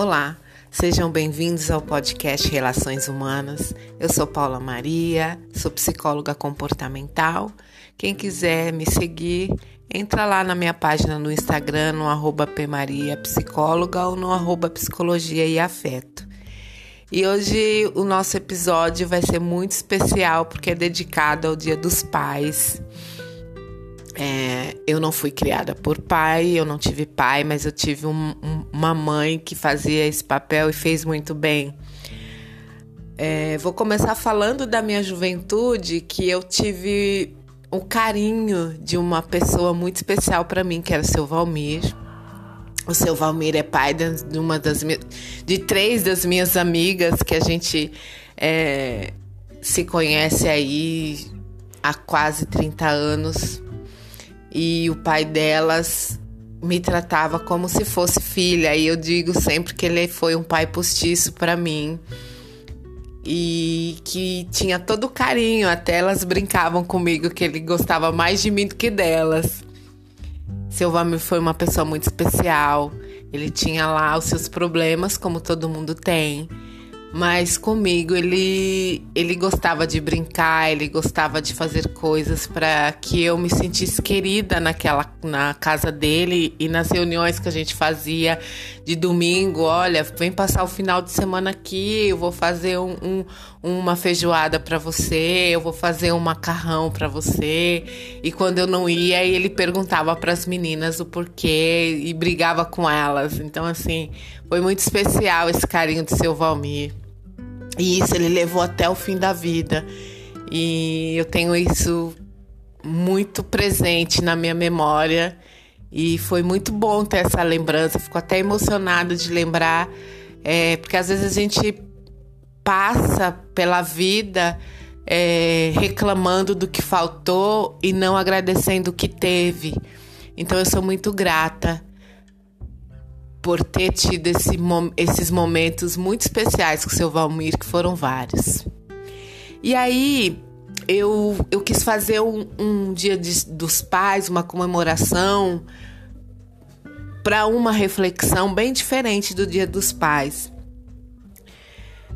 Olá, sejam bem-vindos ao podcast Relações Humanas. Eu sou Paula Maria, sou psicóloga comportamental. Quem quiser me seguir, entra lá na minha página no Instagram, no arroba psicóloga ou no arroba psicologia e afeto. E hoje o nosso episódio vai ser muito especial porque é dedicado ao Dia dos Pais. É, eu não fui criada por pai, eu não tive pai, mas eu tive um, um, uma mãe que fazia esse papel e fez muito bem. É, vou começar falando da minha juventude, que eu tive o carinho de uma pessoa muito especial para mim, que era o seu Valmir. O seu Valmir é pai de uma das de três das minhas amigas que a gente é, se conhece aí há quase 30 anos e o pai delas me tratava como se fosse filha. E eu digo sempre que ele foi um pai postiço para mim. E que tinha todo o carinho, até elas brincavam comigo que ele gostava mais de mim do que delas. Seu Valmir foi uma pessoa muito especial. Ele tinha lá os seus problemas, como todo mundo tem. Mas comigo ele ele gostava de brincar, ele gostava de fazer coisas para que eu me sentisse querida naquela na casa dele e nas reuniões que a gente fazia de domingo. Olha, vem passar o final de semana aqui, eu vou fazer um, um uma feijoada para você, eu vou fazer um macarrão para você. E quando eu não ia, ele perguntava para as meninas o porquê e brigava com elas. Então assim, foi muito especial esse carinho do seu Valmir. E isso ele levou até o fim da vida. E eu tenho isso muito presente na minha memória. E foi muito bom ter essa lembrança. Fico até emocionada de lembrar, é, porque às vezes a gente passa pela vida é, reclamando do que faltou e não agradecendo o que teve. Então eu sou muito grata por ter tido esse, esses momentos muito especiais com o seu Valmir, que foram vários. E aí eu, eu quis fazer um, um dia de, dos pais, uma comemoração, para uma reflexão bem diferente do dia dos pais.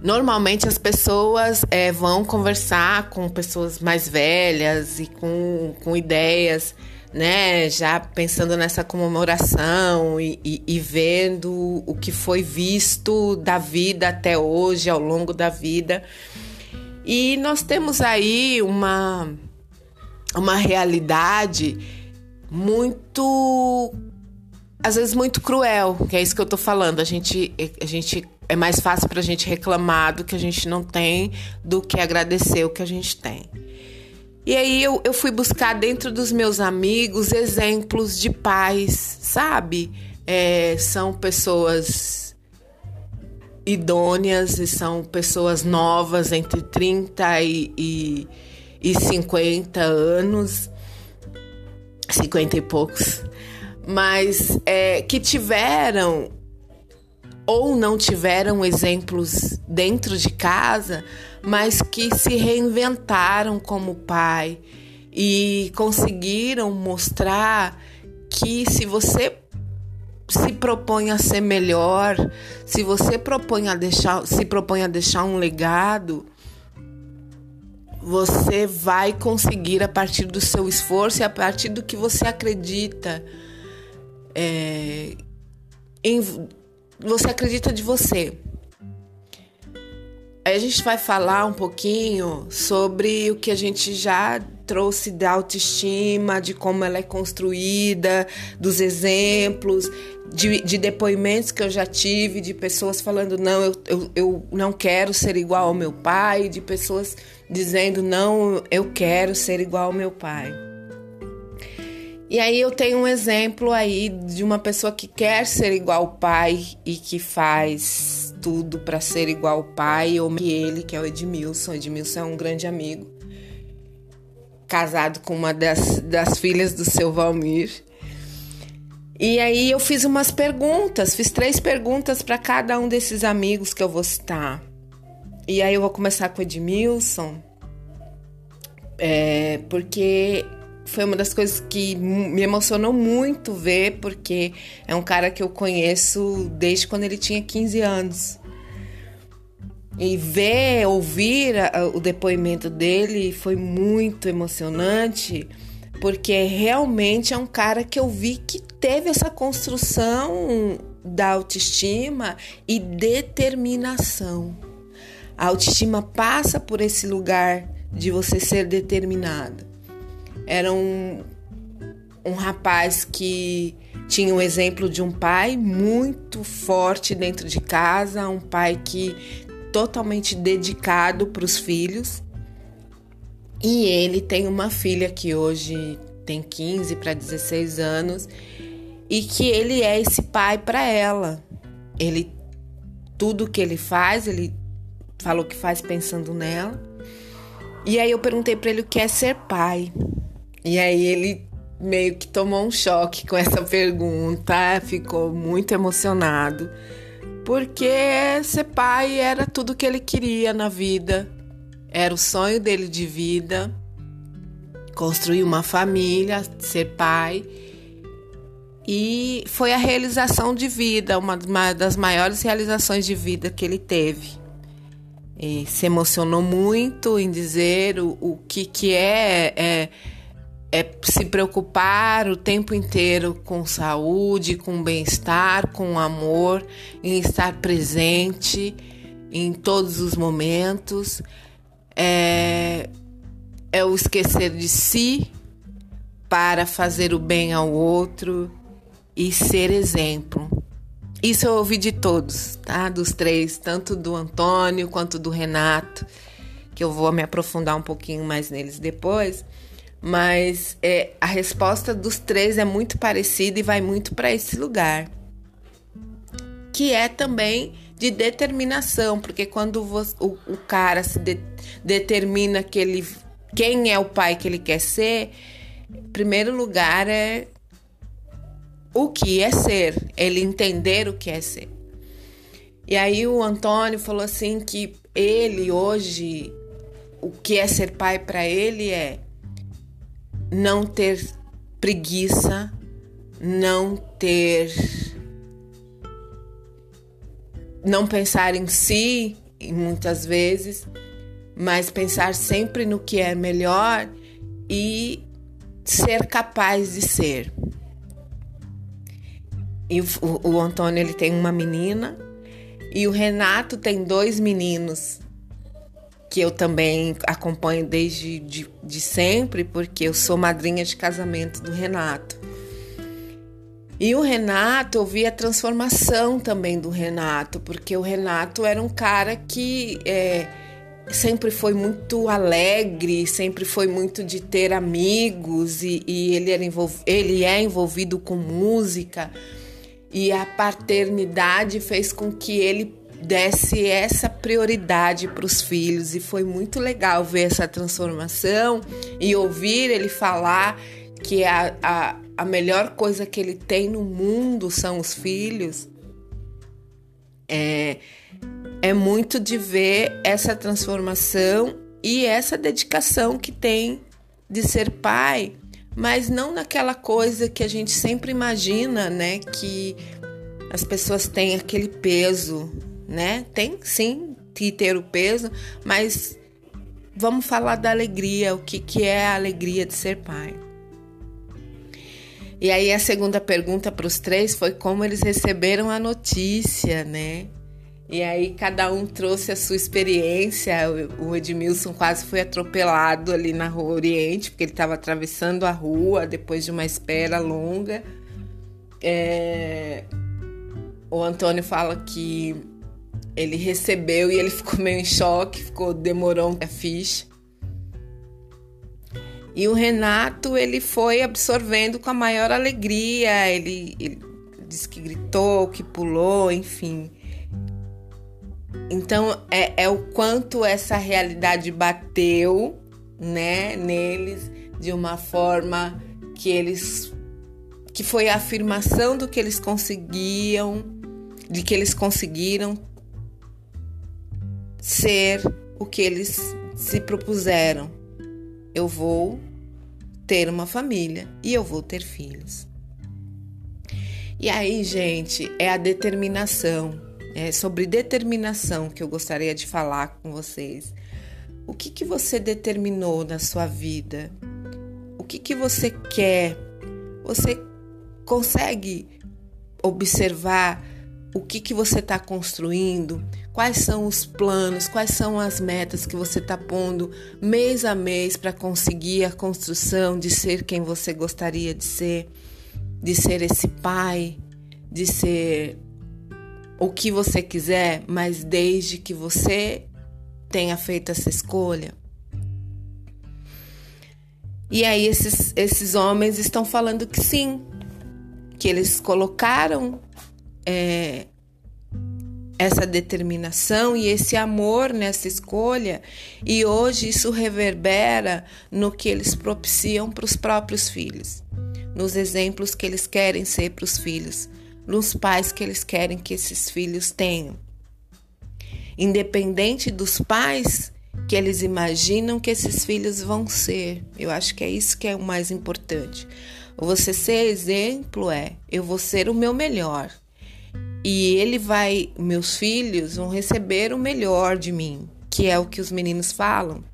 Normalmente as pessoas é, vão conversar com pessoas mais velhas e com, com ideias né, já pensando nessa comemoração e, e, e, vendo o que foi visto da vida até hoje, ao longo da vida. E nós temos aí uma, uma realidade muito, às vezes, muito cruel, que é isso que eu tô falando. A gente, a gente é mais fácil para a gente reclamar do que a gente não tem do que agradecer o que a gente tem. E aí eu, eu fui buscar dentro dos meus amigos exemplos de pais, sabe? É, são pessoas idôneas e são pessoas novas entre 30 e, e, e 50 anos, 50 e poucos, mas é, que tiveram ou não tiveram exemplos dentro de casa, mas que se reinventaram como pai e conseguiram mostrar que se você se propõe a ser melhor, se você propõe a deixar, se propõe a deixar um legado, você vai conseguir a partir do seu esforço e a partir do que você acredita. É, em, você acredita de você. Aí a gente vai falar um pouquinho sobre o que a gente já trouxe da autoestima, de como ela é construída, dos exemplos, de, de depoimentos que eu já tive, de pessoas falando: não, eu, eu, eu não quero ser igual ao meu pai, de pessoas dizendo: não, eu quero ser igual ao meu pai. E aí eu tenho um exemplo aí de uma pessoa que quer ser igual ao pai e que faz tudo para ser igual ao pai, ou que ele, que é o Edmilson. Edmilson é um grande amigo, casado com uma das, das filhas do seu Valmir. E aí eu fiz umas perguntas, fiz três perguntas para cada um desses amigos que eu vou citar. E aí eu vou começar com o Edmilson, é, porque foi uma das coisas que me emocionou muito ver, porque é um cara que eu conheço desde quando ele tinha 15 anos. E ver, ouvir o depoimento dele foi muito emocionante, porque realmente é um cara que eu vi que teve essa construção da autoestima e determinação. A autoestima passa por esse lugar de você ser determinada. Era um, um rapaz que tinha um exemplo de um pai muito forte dentro de casa, um pai que totalmente dedicado para os filhos. E ele tem uma filha que hoje tem 15 para 16 anos e que ele é esse pai para ela. Ele tudo que ele faz, ele falou que faz pensando nela. E aí eu perguntei para ele o que é ser pai. E aí ele meio que tomou um choque com essa pergunta, ficou muito emocionado, porque ser pai era tudo que ele queria na vida, era o sonho dele de vida, construir uma família, ser pai. E foi a realização de vida, uma das maiores realizações de vida que ele teve. E se emocionou muito em dizer o, o que, que é, é é se preocupar o tempo inteiro com saúde, com bem-estar, com amor, em estar presente em todos os momentos. É, é o esquecer de si para fazer o bem ao outro e ser exemplo. Isso eu ouvi de todos, tá? Dos três, tanto do Antônio quanto do Renato, que eu vou me aprofundar um pouquinho mais neles depois mas é, a resposta dos três é muito parecida e vai muito para esse lugar, que é também de determinação, porque quando você, o, o, cara se de, determina que ele, quem é o pai que ele quer ser, primeiro lugar é o que é ser, ele entender o que é ser. E aí o Antônio falou assim que ele hoje, o que é ser pai para ele é não ter preguiça, não ter. não pensar em si, muitas vezes, mas pensar sempre no que é melhor e ser capaz de ser. E o, o, Antônio ele tem uma menina e o Renato tem dois meninos que eu também acompanho desde de, de sempre, porque eu sou madrinha de casamento do Renato. E o Renato, eu vi a transformação também do Renato, porque o Renato era um cara que é, sempre foi muito alegre, sempre foi muito de ter amigos, e, e ele, era ele é envolvido com música. E a paternidade fez com que ele desse essa prioridade para os filhos e foi muito legal ver essa transformação e ouvir ele falar que a, a, a melhor coisa que ele tem no mundo são os filhos. É, é muito de ver essa transformação e essa dedicação que tem de ser pai, mas não naquela coisa que a gente sempre imagina, né? Que as pessoas têm aquele peso né? Tem sim que ter o peso, mas vamos falar da alegria, o que, que é a alegria de ser pai. E aí a segunda pergunta para os três foi como eles receberam a notícia, né? E aí cada um trouxe a sua experiência. O Edmilson quase foi atropelado ali na Rua Oriente, porque ele estava atravessando a rua depois de uma espera longa. É... O Antônio fala que ele recebeu e ele ficou meio em choque, ficou demorou a ficha. E o Renato, ele foi absorvendo com a maior alegria, ele, ele disse que gritou, que pulou, enfim. Então é, é o quanto essa realidade bateu, né, neles de uma forma que eles que foi a afirmação do que eles conseguiam, de que eles conseguiram ser o que eles se propuseram. Eu vou ter uma família e eu vou ter filhos. E aí, gente, é a determinação. É sobre determinação que eu gostaria de falar com vocês. O que, que você determinou na sua vida? O que, que você quer? Você consegue observar o que, que você está construindo? Quais são os planos? Quais são as metas que você está pondo mês a mês para conseguir a construção de ser quem você gostaria de ser? De ser esse pai? De ser o que você quiser, mas desde que você tenha feito essa escolha. E aí esses, esses homens estão falando que sim, que eles colocaram é, essa determinação e esse amor nessa escolha, e hoje isso reverbera no que eles propiciam para os próprios filhos, nos exemplos que eles querem ser para os filhos, nos pais que eles querem que esses filhos tenham independente dos pais que eles imaginam que esses filhos vão ser. Eu acho que é isso que é o mais importante. Você ser exemplo é eu vou ser o meu melhor. E ele vai, meus filhos vão receber o melhor de mim, que é o que os meninos falam.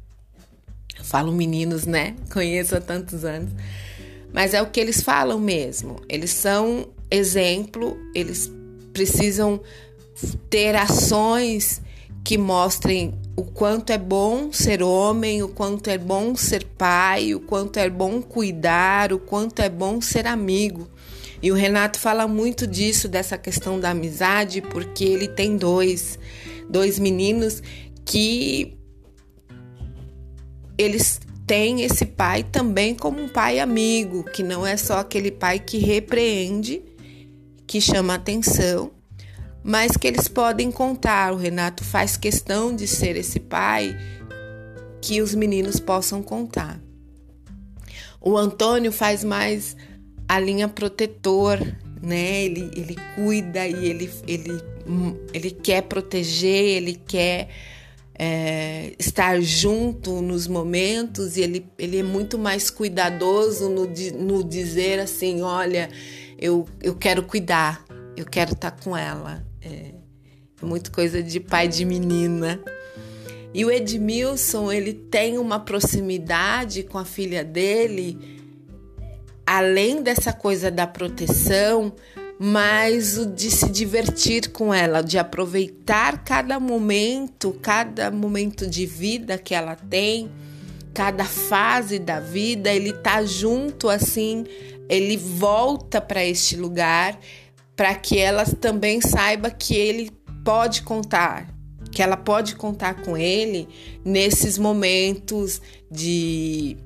Eu falo meninos, né? Conheço há tantos anos. Mas é o que eles falam mesmo. Eles são exemplo, eles precisam ter ações que mostrem o quanto é bom ser homem, o quanto é bom ser pai, o quanto é bom cuidar, o quanto é bom ser amigo. E o Renato fala muito disso, dessa questão da amizade, porque ele tem dois, dois meninos que eles têm esse pai também como um pai amigo, que não é só aquele pai que repreende, que chama atenção, mas que eles podem contar. O Renato faz questão de ser esse pai que os meninos possam contar. O Antônio faz mais a linha protetor, né? Ele, ele cuida e ele, ele, ele quer proteger, ele quer é, estar junto nos momentos e ele, ele é muito mais cuidadoso no, no dizer assim: olha, eu, eu quero cuidar, eu quero estar com ela. É, muito coisa de pai de menina. E o Edmilson, ele tem uma proximidade com a filha dele, além dessa coisa da proteção, mas o de se divertir com ela, de aproveitar cada momento, cada momento de vida que ela tem, cada fase da vida, ele tá junto assim, ele volta para este lugar para que ela também saiba que ele pode contar, que ela pode contar com ele nesses momentos de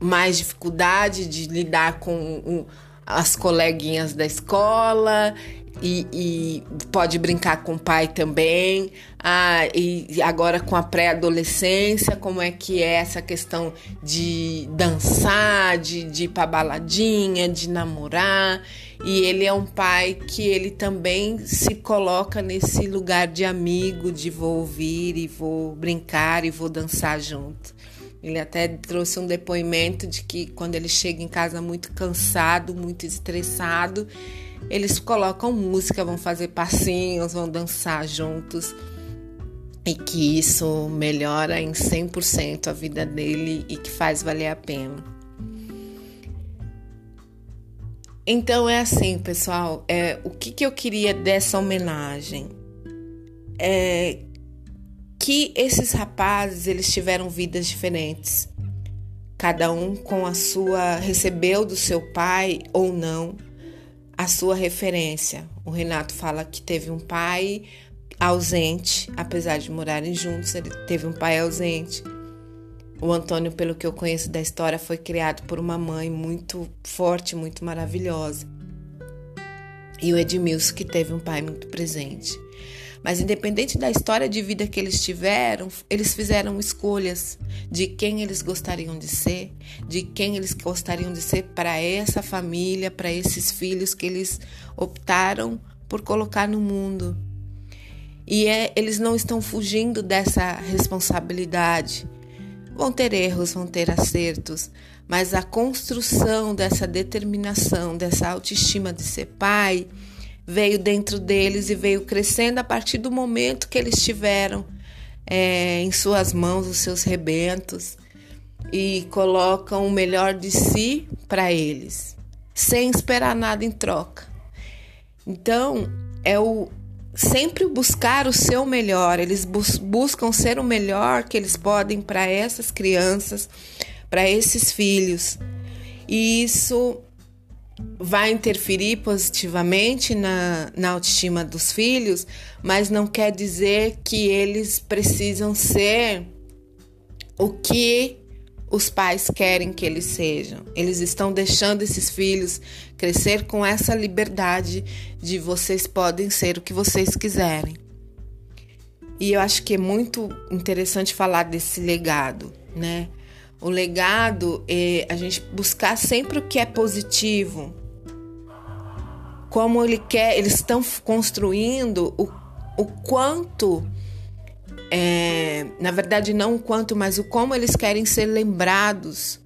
mais dificuldade de lidar com as coleguinhas da escola e, e, pode brincar com o pai também. Ah, e agora com a pré-adolescência, como é que é essa questão de dançar, de, de ir pra baladinha, de namorar. E ele é um pai que ele também se coloca nesse lugar de amigo, de vou ouvir e vou brincar e vou dançar junto. Ele até trouxe um depoimento de que quando ele chega em casa muito cansado, muito estressado, eles colocam música, vão fazer passinhos, vão dançar juntos e que isso melhora em 100% a vida dele e que faz valer a pena. Então é assim, pessoal, é, o que, que eu queria dessa homenagem? É que esses rapazes eles tiveram vidas diferentes. Cada um com a sua recebeu do seu pai ou não a sua referência. O Renato fala que teve um pai ausente, apesar de morarem juntos, ele teve um pai ausente. O Antônio, pelo que eu conheço da história, foi criado por uma mãe muito forte, muito maravilhosa. E o Edmilson, que teve um pai muito presente. Mas independente da história de vida que eles tiveram, eles fizeram escolhas de quem eles gostariam de ser, de quem eles gostariam de ser para essa família, para esses filhos que eles optaram por colocar no mundo. E é, eles não estão fugindo dessa responsabilidade. Vão ter erros, vão ter acertos, mas a construção dessa determinação, dessa autoestima de ser pai, veio dentro deles e veio crescendo a partir do momento que eles tiveram é, em suas mãos os seus rebentos e colocam o melhor de si para eles, sem esperar nada em troca. Então, é o sempre buscar o seu melhor, eles bus buscam ser o melhor que eles podem para essas crianças, para esses filhos. E isso vai interferir positivamente na, na autoestima dos filhos, mas não quer dizer que eles precisam ser o que os pais querem que eles sejam. Eles estão deixando esses filhos crescer com essa liberdade de vocês podem ser o que vocês quiserem. E eu acho que é muito interessante falar desse legado, né? O legado é a gente buscar sempre o que é positivo. Como ele quer, eles estão construindo o, o quanto é, na verdade, não o quanto, mas o como eles querem ser lembrados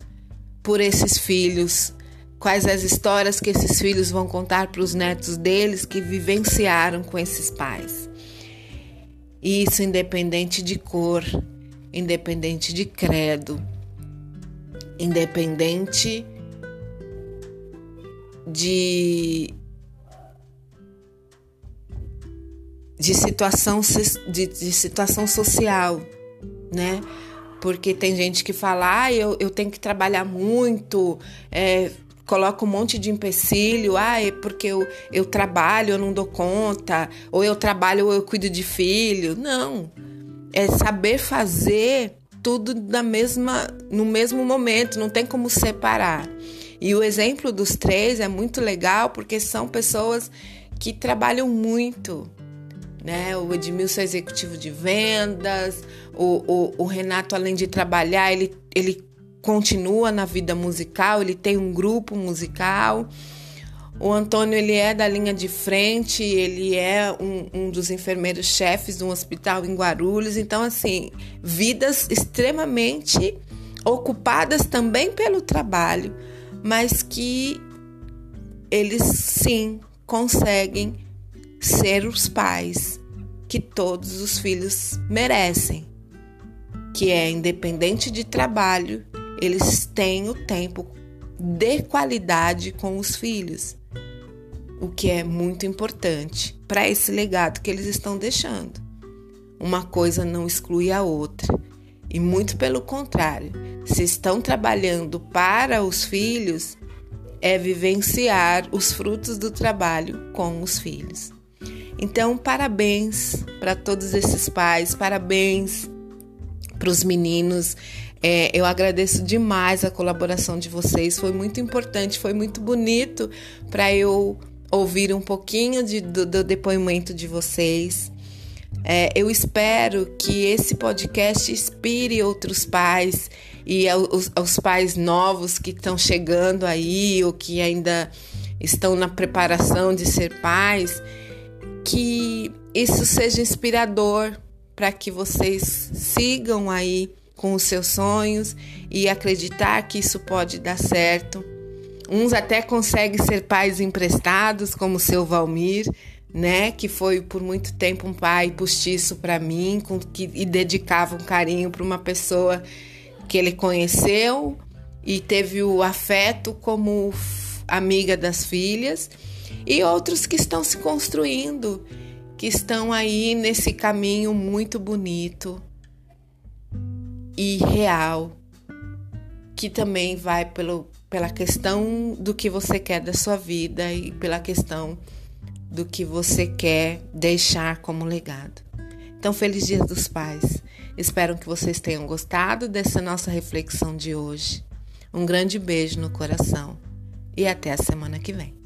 por esses filhos, quais as histórias que esses filhos vão contar para os netos deles que vivenciaram com esses pais. Isso independente de cor, independente de credo, independente de de situação, de, de situação social, né? Porque tem gente que fala, ah, eu, eu tenho que trabalhar muito, é, coloca um monte de empecilho, ah, é porque eu, eu trabalho, eu não dou conta, ou eu trabalho ou eu cuido de filho. Não. É saber fazer tudo da mesma, no mesmo momento, não tem como separar. E o exemplo dos três é muito legal porque são pessoas que trabalham muito, né? O Edmilson é executivo de vendas, o, o, o, Renato, além de trabalhar, ele, ele continua na vida musical, ele tem um grupo musical. O Antônio, ele é da linha de frente, ele é um, um dos enfermeiros chefes de um hospital em Guarulhos. Então, assim, vidas extremamente ocupadas também pelo trabalho, mas que eles sim conseguem ser os pais que todos os filhos merecem, que é independente de trabalho, eles têm o tempo de qualidade com os filhos, o que é muito importante para esse legado que eles estão deixando. Uma coisa não exclui a outra, e muito pelo contrário, se estão trabalhando para os filhos, é vivenciar os frutos do trabalho com os filhos. Então, parabéns para todos esses pais, parabéns para os meninos. É, eu agradeço demais a colaboração de vocês, foi muito importante, foi muito bonito para eu ouvir um pouquinho de, do, do, depoimento de vocês. É, eu espero que esse podcast inspire outros pais e aos, aos pais novos que estão chegando aí ou que ainda estão na preparação de ser pais que isso seja inspirador para que vocês sigam aí com os seus sonhos e acreditar que isso pode dar certo. Uns até conseguem ser pais emprestados, como o seu Valmir, né, que foi por muito tempo um pai postiço para mim, com que e dedicava um carinho para uma pessoa que ele conheceu e teve o afeto como amiga das filhas e outros que estão se construindo, que estão aí nesse caminho muito bonito e real, que também vai pelo, pela questão do que você quer da sua vida e pela questão do que você quer deixar como legado. Então, feliz Dia dos Pais. Espero que vocês tenham gostado dessa nossa reflexão de hoje. Um grande beijo no coração e até a semana que vem.